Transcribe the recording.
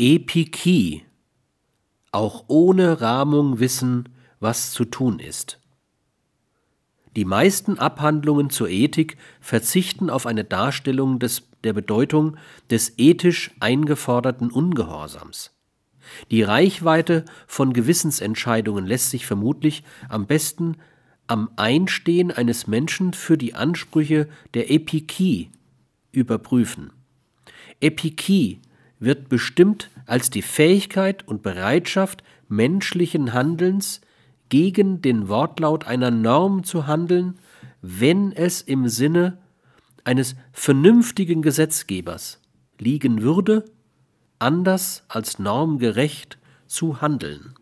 Epikie, auch ohne Rahmung wissen, was zu tun ist. Die meisten Abhandlungen zur Ethik verzichten auf eine Darstellung des, der Bedeutung des ethisch eingeforderten Ungehorsams. Die Reichweite von Gewissensentscheidungen lässt sich vermutlich am besten am Einstehen eines Menschen für die Ansprüche der Epikie überprüfen. Epikie wird bestimmt als die Fähigkeit und Bereitschaft menschlichen Handelns gegen den Wortlaut einer Norm zu handeln, wenn es im Sinne eines vernünftigen Gesetzgebers liegen würde, anders als normgerecht zu handeln.